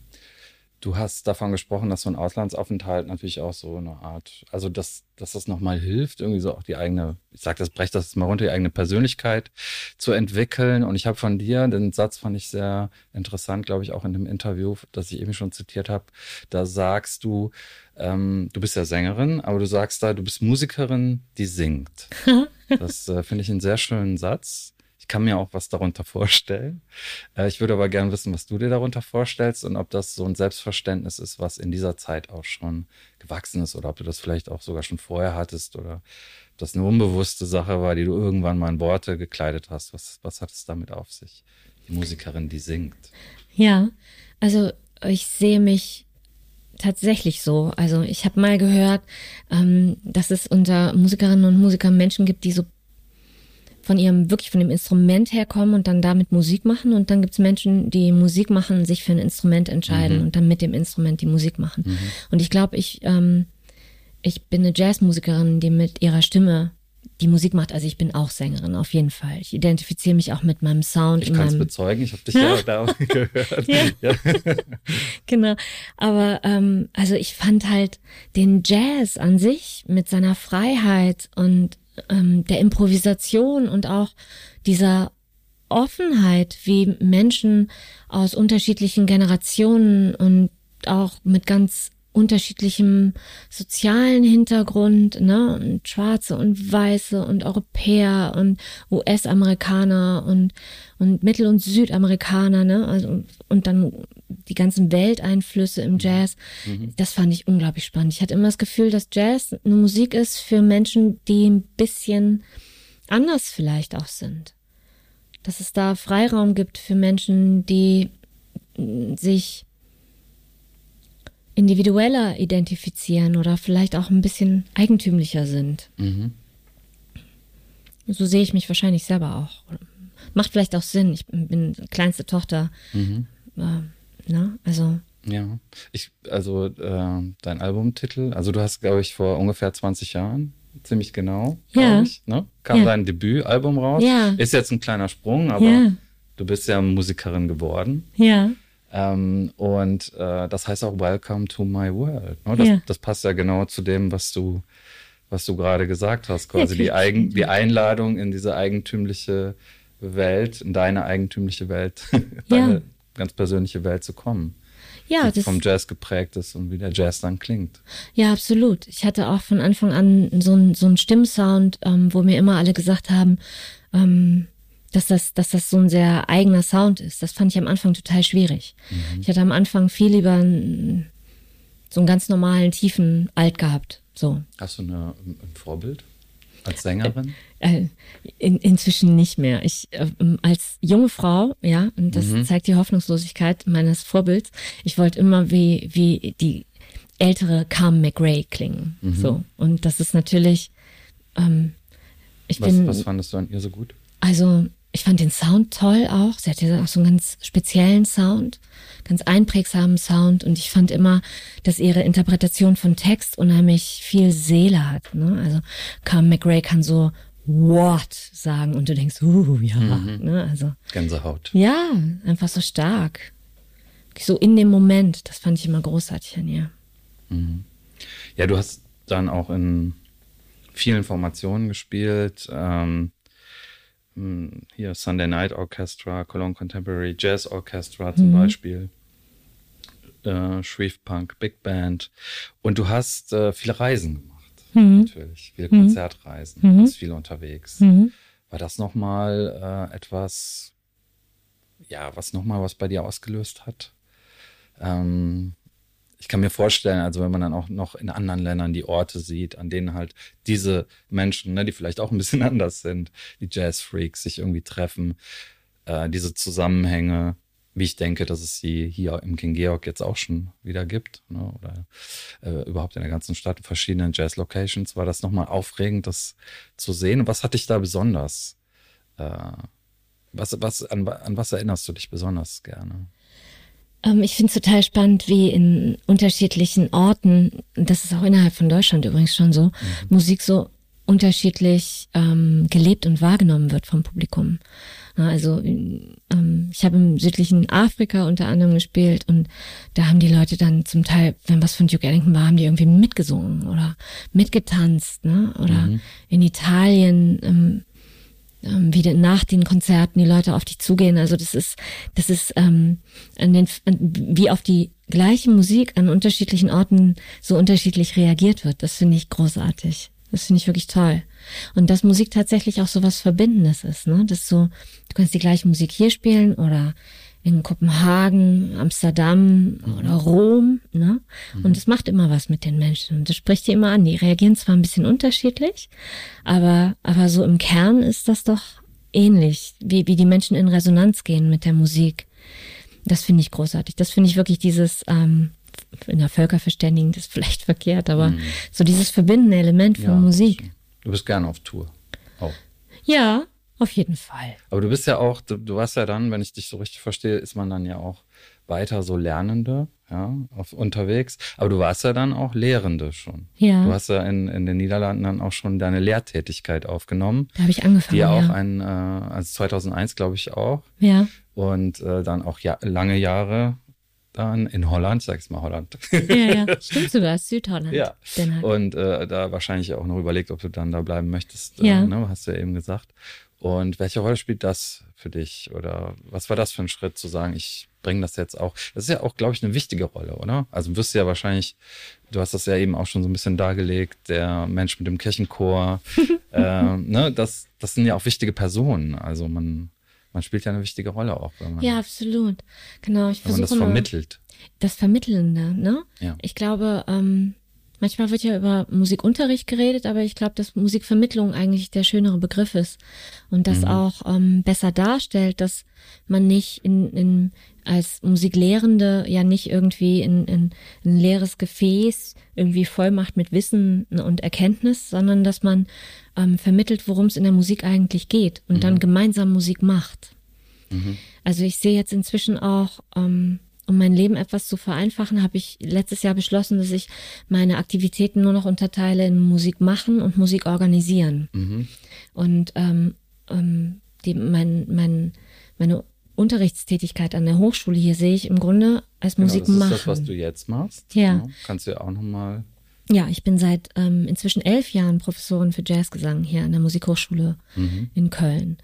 Du hast davon gesprochen, dass so ein Auslandsaufenthalt natürlich auch so eine Art, also dass, dass das nochmal hilft, irgendwie so auch die eigene, ich sag das, brech das mal runter, die eigene Persönlichkeit zu entwickeln. Und ich habe von dir, den Satz fand ich sehr interessant, glaube ich, auch in dem Interview, das ich eben schon zitiert habe. Da sagst du, ähm, du bist ja Sängerin, aber du sagst da, du bist Musikerin, die singt. das äh, finde ich einen sehr schönen Satz. Kann mir auch was darunter vorstellen. Äh, ich würde aber gerne wissen, was du dir darunter vorstellst und ob das so ein Selbstverständnis ist, was in dieser Zeit auch schon gewachsen ist oder ob du das vielleicht auch sogar schon vorher hattest oder ob das eine unbewusste Sache war, die du irgendwann mal in Worte gekleidet hast. Was, was hat es damit auf sich? Die Musikerin, die singt. Ja, also ich sehe mich tatsächlich so. Also ich habe mal gehört, ähm, dass es unter Musikerinnen und Musikern Menschen gibt, die so von ihrem, wirklich von dem Instrument herkommen und dann damit Musik machen. Und dann gibt's Menschen, die Musik machen, sich für ein Instrument entscheiden mhm. und dann mit dem Instrument die Musik machen. Mhm. Und ich glaube, ich, ähm, ich bin eine Jazzmusikerin, die mit ihrer Stimme die Musik macht. Also ich bin auch Sängerin, auf jeden Fall. Ich identifiziere mich auch mit meinem Sound. Ich kann es bezeugen, ich habe dich ja da gehört. Ja. ja. genau. Aber ähm, also ich fand halt den Jazz an sich mit seiner Freiheit und ähm, der Improvisation und auch dieser Offenheit, wie Menschen aus unterschiedlichen Generationen und auch mit ganz unterschiedlichem sozialen Hintergrund, ne, und Schwarze und Weiße und Europäer und US-Amerikaner und und Mittel- und Südamerikaner, ne, also und dann die ganzen Welteinflüsse im Jazz. Mhm. Das fand ich unglaublich spannend. Ich hatte immer das Gefühl, dass Jazz eine Musik ist für Menschen, die ein bisschen anders vielleicht auch sind. Dass es da Freiraum gibt für Menschen, die sich individueller identifizieren oder vielleicht auch ein bisschen eigentümlicher sind. Mhm. So sehe ich mich wahrscheinlich selber auch. Macht vielleicht auch Sinn. Ich bin kleinste Tochter. Mhm. Äh, ne? Also. Ja, ich, also äh, dein Albumtitel, also du hast, glaube ich, vor ungefähr 20 Jahren, ziemlich genau, ja. ich, ne? kam ja. dein Debütalbum raus. Ja. Ist jetzt ein kleiner Sprung, aber ja. du bist ja Musikerin geworden. Ja. Ähm, und äh, das heißt auch Welcome to my world. Ne? Das, ja. das passt ja genau zu dem, was du, was du gerade gesagt hast, quasi ja, die, Eigen, die Einladung in diese eigentümliche Welt, in deine eigentümliche Welt, deine ja. Ganz persönliche Welt zu kommen. Ja, das vom Jazz geprägt ist und wie der Jazz dann klingt. Ja, absolut. Ich hatte auch von Anfang an so einen so einen Stimmsound, ähm, wo mir immer alle gesagt haben, ähm, dass das, dass das so ein sehr eigener Sound ist. Das fand ich am Anfang total schwierig. Mhm. Ich hatte am Anfang viel lieber einen, so einen ganz normalen, tiefen Alt gehabt. So. Hast du eine, ein Vorbild als Sängerin? Äh, äh, in, inzwischen nicht mehr. Ich äh, als junge Frau, ja, und das mhm. zeigt die Hoffnungslosigkeit meines Vorbilds. Ich wollte immer wie wie die ältere Carmen McRae klingen. Mhm. So und das ist natürlich. Ähm, ich was, bin, was fandest du an ihr so gut? Also ich fand den Sound toll auch. Sie hatte auch so einen ganz speziellen Sound, ganz einprägsamen Sound. Und ich fand immer, dass ihre Interpretation von Text unheimlich viel Seele hat. Ne? Also Carmen McRae kann so What sagen und du denkst, uh, ja. Mhm. Ne? Also, Gänsehaut. Ja, einfach so stark. So in dem Moment. Das fand ich immer großartig an ihr. Mhm. Ja, du hast dann auch in vielen Formationen gespielt. Ähm, hm, hier Sunday Night Orchestra, Cologne Contemporary Jazz Orchestra zum mhm. Beispiel, äh, Shreve Punk Big Band. Und du hast äh, viele Reisen gemacht, mhm. natürlich, viele mhm. Konzertreisen, mhm. warst viel unterwegs. Mhm. War das nochmal äh, etwas, ja, was nochmal was bei dir ausgelöst hat? Ähm, ich kann mir vorstellen, also wenn man dann auch noch in anderen Ländern die Orte sieht, an denen halt diese Menschen, ne, die vielleicht auch ein bisschen anders sind, die Jazz-Freaks sich irgendwie treffen, äh, diese Zusammenhänge, wie ich denke, dass es sie hier im King Georg jetzt auch schon wieder gibt, ne, oder äh, überhaupt in der ganzen Stadt, in verschiedenen Jazz-Locations, war das nochmal aufregend, das zu sehen. Was hat dich da besonders? Äh, was, was, an, an was erinnerst du dich besonders gerne? Ähm, ich finde es total spannend, wie in unterschiedlichen Orten, das ist auch innerhalb von Deutschland übrigens schon so, mhm. Musik so unterschiedlich ähm, gelebt und wahrgenommen wird vom Publikum. Also ähm, ich habe im südlichen Afrika unter anderem gespielt und da haben die Leute dann zum Teil, wenn was von Duke Ellington war, haben die irgendwie mitgesungen oder mitgetanzt, ne? Oder mhm. in Italien ähm, ähm, wie nach den Konzerten die Leute auf dich zugehen. Also das ist, das ist ähm, an den, wie auf die gleiche Musik an unterschiedlichen Orten so unterschiedlich reagiert wird. Das finde ich großartig. Das finde ich wirklich toll. Und dass Musik tatsächlich auch so was Verbindendes ist, ne? Das so, du kannst die gleiche Musik hier spielen oder in Kopenhagen, Amsterdam mhm. oder Rom, ne? Mhm. Und es macht immer was mit den Menschen. Und das spricht die immer an. Die reagieren zwar ein bisschen unterschiedlich, aber, aber so im Kern ist das doch ähnlich, wie, wie die Menschen in Resonanz gehen mit der Musik. Das finde ich großartig. Das finde ich wirklich dieses, ähm, in der Völkerverständigung, das ist vielleicht verkehrt, aber mhm. so dieses verbindende Element von ja, Musik. Du bist gerne auf Tour. Auch. Ja, auf jeden Fall. Aber du bist ja auch, du, du warst ja dann, wenn ich dich so richtig verstehe, ist man dann ja auch weiter so Lernende, ja, auf, unterwegs. Aber du warst ja dann auch Lehrende schon. Ja. Du hast ja in, in den Niederlanden dann auch schon deine Lehrtätigkeit aufgenommen. Da habe ich angefangen. Die ja auch ein, äh, also 2001 glaube ich auch. Ja. Und äh, dann auch ja, lange Jahre dann in Holland, sag ich mal Holland. Ja, ja, stimmt sogar, Südholland. Ja. Und äh, da wahrscheinlich auch noch überlegt, ob du dann da bleiben möchtest. Äh, ja. Äh, ne, hast du ja eben gesagt. Und welche Rolle spielt das für dich? Oder was war das für ein Schritt zu sagen, ich bringe das jetzt auch? Das ist ja auch, glaube ich, eine wichtige Rolle, oder? Also wirst du ja wahrscheinlich, du hast das ja eben auch schon so ein bisschen dargelegt, der Mensch mit dem Kirchenchor, äh, ne, das, das sind ja auch wichtige Personen. Also man, man spielt ja eine wichtige Rolle auch. Wenn man, ja, absolut. Genau, ich. Wenn man das vermittelt. Das Vermittelnde, ne? Ja. Ich glaube, ähm, Manchmal wird ja über Musikunterricht geredet, aber ich glaube, dass Musikvermittlung eigentlich der schönere Begriff ist und das mhm. auch ähm, besser darstellt, dass man nicht in, in als Musiklehrende ja nicht irgendwie in, in ein leeres Gefäß irgendwie voll macht mit Wissen und Erkenntnis, sondern dass man ähm, vermittelt, worum es in der Musik eigentlich geht und mhm. dann gemeinsam Musik macht. Mhm. Also ich sehe jetzt inzwischen auch ähm, um mein Leben etwas zu vereinfachen, habe ich letztes Jahr beschlossen, dass ich meine Aktivitäten nur noch unterteile in Musik machen und Musik organisieren. Mhm. Und ähm, ähm, die, mein, mein, meine Unterrichtstätigkeit an der Hochschule hier sehe ich im Grunde als genau, Musik das machen. Das ist das, was du jetzt machst. Ja. ja. Kannst du ja auch nochmal. Ja, ich bin seit ähm, inzwischen elf Jahren Professorin für Jazzgesang hier an der Musikhochschule mhm. in Köln.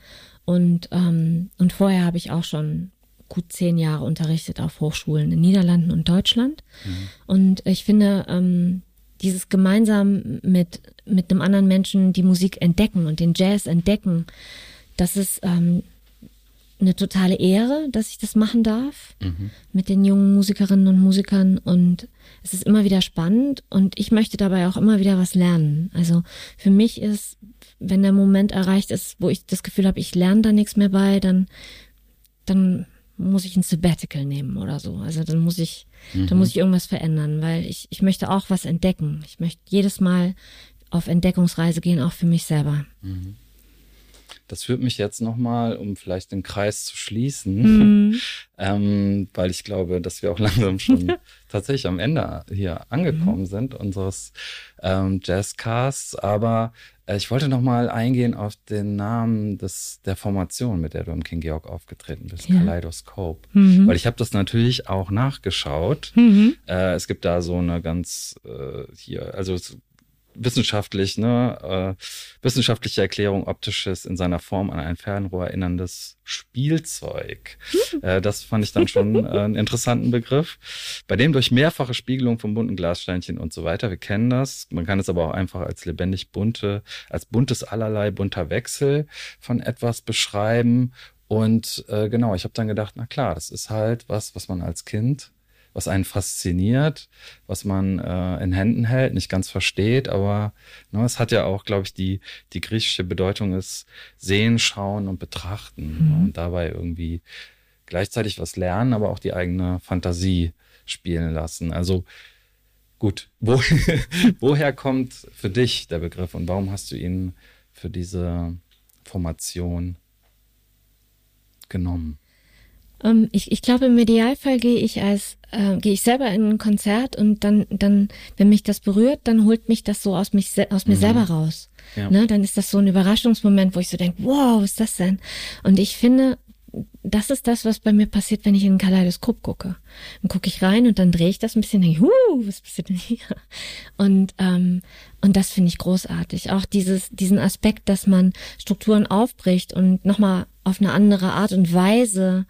Und, ähm, und vorher habe ich auch schon gut zehn Jahre unterrichtet auf Hochschulen in Niederlanden und Deutschland. Mhm. Und ich finde, ähm, dieses gemeinsam mit, mit einem anderen Menschen die Musik entdecken und den Jazz entdecken, das ist ähm, eine totale Ehre, dass ich das machen darf mhm. mit den jungen Musikerinnen und Musikern und es ist immer wieder spannend und ich möchte dabei auch immer wieder was lernen. Also für mich ist, wenn der Moment erreicht ist, wo ich das Gefühl habe, ich lerne da nichts mehr bei, dann, dann muss ich ein Sabbatical nehmen oder so. Also dann muss ich, mhm. dann muss ich irgendwas verändern, weil ich, ich möchte auch was entdecken. Ich möchte jedes Mal auf Entdeckungsreise gehen, auch für mich selber. Mhm. Das führt mich jetzt nochmal, um vielleicht den Kreis zu schließen, mhm. ähm, weil ich glaube, dass wir auch langsam schon tatsächlich am Ende hier angekommen mhm. sind unseres ähm, Jazzcasts. Aber äh, ich wollte nochmal eingehen auf den Namen des, der Formation, mit der du im King Georg aufgetreten bist, ja. Kaleidoskop. Mhm. Weil ich habe das natürlich auch nachgeschaut. Mhm. Äh, es gibt da so eine ganz äh, hier, also wissenschaftlich, ne, äh, wissenschaftliche Erklärung optisches in seiner Form an ein Fernrohr erinnerndes Spielzeug. äh, das fand ich dann schon äh, einen interessanten Begriff. Bei dem durch mehrfache Spiegelung von bunten Glassteinchen und so weiter. Wir kennen das. Man kann es aber auch einfach als lebendig bunte, als buntes allerlei bunter Wechsel von etwas beschreiben Und äh, genau, ich habe dann gedacht, na klar, das ist halt was, was man als Kind, was einen fasziniert, was man äh, in Händen hält, nicht ganz versteht, aber ne, es hat ja auch, glaube ich, die, die griechische Bedeutung ist sehen, schauen und betrachten mhm. und dabei irgendwie gleichzeitig was lernen, aber auch die eigene Fantasie spielen lassen. Also gut, wo, woher kommt für dich der Begriff und warum hast du ihn für diese Formation genommen? Ähm, ich, ich glaube, im Idealfall gehe ich als äh, gehe ich selber in ein Konzert und dann dann, wenn mich das berührt, dann holt mich das so aus mich aus mir mhm. selber raus. Ja. Ne, dann ist das so ein Überraschungsmoment, wo ich so denke, wow, was ist das denn? Und ich finde, das ist das, was bei mir passiert, wenn ich in ein Kaleidoskop gucke. Dann gucke ich rein und dann drehe ich das ein bisschen, denke, huh, was passiert denn hier? Und, ähm, und das finde ich großartig. Auch dieses, diesen Aspekt, dass man Strukturen aufbricht und nochmal auf eine andere Art und Weise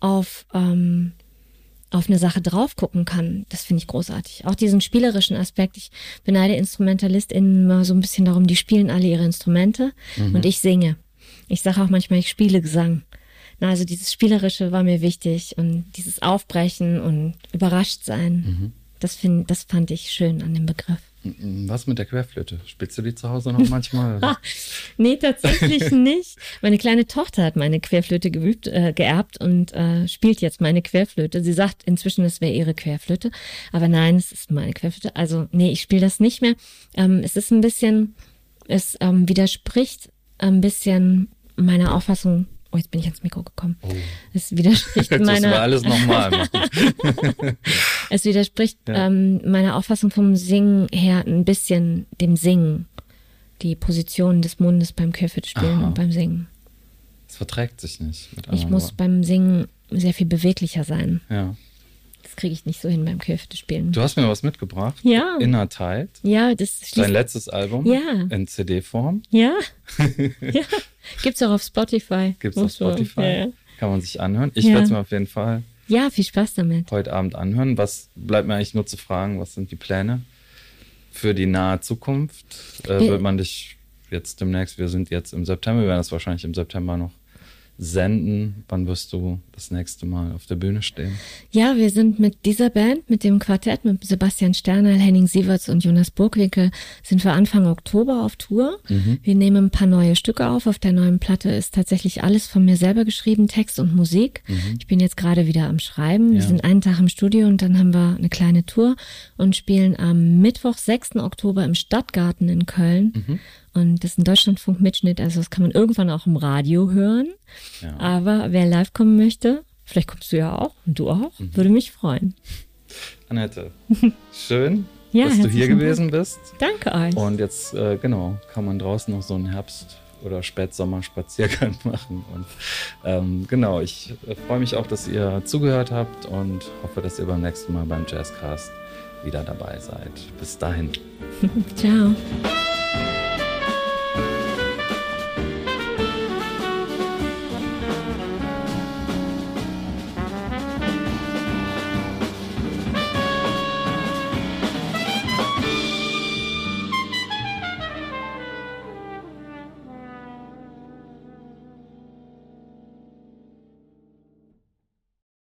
auf, ähm, auf eine Sache drauf gucken kann, das finde ich großartig. Auch diesen spielerischen Aspekt. Ich beneide InstrumentalistInnen immer so ein bisschen darum, die spielen alle ihre Instrumente mhm. und ich singe. Ich sage auch manchmal, ich spiele Gesang. Na, also dieses Spielerische war mir wichtig und dieses Aufbrechen und überrascht sein. Mhm. Das, find, das fand ich schön an dem Begriff. Was mit der Querflöte? Spielst du die zu Hause noch manchmal? nee, tatsächlich nicht. Meine kleine Tochter hat meine Querflöte geübt, äh, geerbt und äh, spielt jetzt meine Querflöte. Sie sagt inzwischen, es wäre ihre Querflöte. Aber nein, es ist meine Querflöte. Also, nee, ich spiele das nicht mehr. Ähm, es ist ein bisschen, es ähm, widerspricht ein bisschen meiner Auffassung Oh, jetzt bin ich ans Mikro gekommen. Oh. Es widerspricht meiner. Wir alles nochmal machen. es widerspricht ja. ähm, meiner Auffassung vom Singen her ein bisschen dem Singen. Die Position des Mundes beim Querflöte und beim Singen. Es verträgt sich nicht. ich muss Worten. beim Singen sehr viel beweglicher sein. Ja kriege ich nicht so hin beim Kräfte spielen. Du hast mir was mitgebracht. Ja. Inner Tight. Ja, das ist dein letztes Album. Ja. In CD-Form. Ja. ja. Gibt's auch auf Spotify. Gibt's auf Spotify. Ja. Kann man sich anhören. Ich ja. werde es mir auf jeden Fall. Ja, viel Spaß damit. Heute Abend anhören. Was bleibt mir eigentlich nur zu fragen? Was sind die Pläne für die nahe Zukunft? Äh, wird man dich jetzt demnächst, wir sind jetzt im September, wir werden das wahrscheinlich im September noch senden? Wann wirst du das nächste Mal auf der Bühne stehen? Ja, wir sind mit dieser Band, mit dem Quartett, mit Sebastian Sterner, Henning Sieverts und Jonas Burgwinkel, sind wir Anfang Oktober auf Tour. Mhm. Wir nehmen ein paar neue Stücke auf. Auf der neuen Platte ist tatsächlich alles von mir selber geschrieben, Text und Musik. Mhm. Ich bin jetzt gerade wieder am Schreiben. Wir sind einen Tag im Studio und dann haben wir eine kleine Tour und spielen am Mittwoch, 6. Oktober im Stadtgarten in Köln. Mhm. Und das ist ein Deutschlandfunk-Mitschnitt, also das kann man irgendwann auch im Radio hören. Ja. Aber wer live kommen möchte, vielleicht kommst du ja auch und du auch, mhm. würde mich freuen. Annette, schön, ja, dass du hier gewesen bist. Danke euch. Und jetzt, äh, genau, kann man draußen noch so einen Herbst- oder Spätsommerspaziergang machen. Und ähm, genau, ich äh, freue mich auch, dass ihr zugehört habt und hoffe, dass ihr beim nächsten Mal beim Jazzcast wieder dabei seid. Bis dahin. Ciao.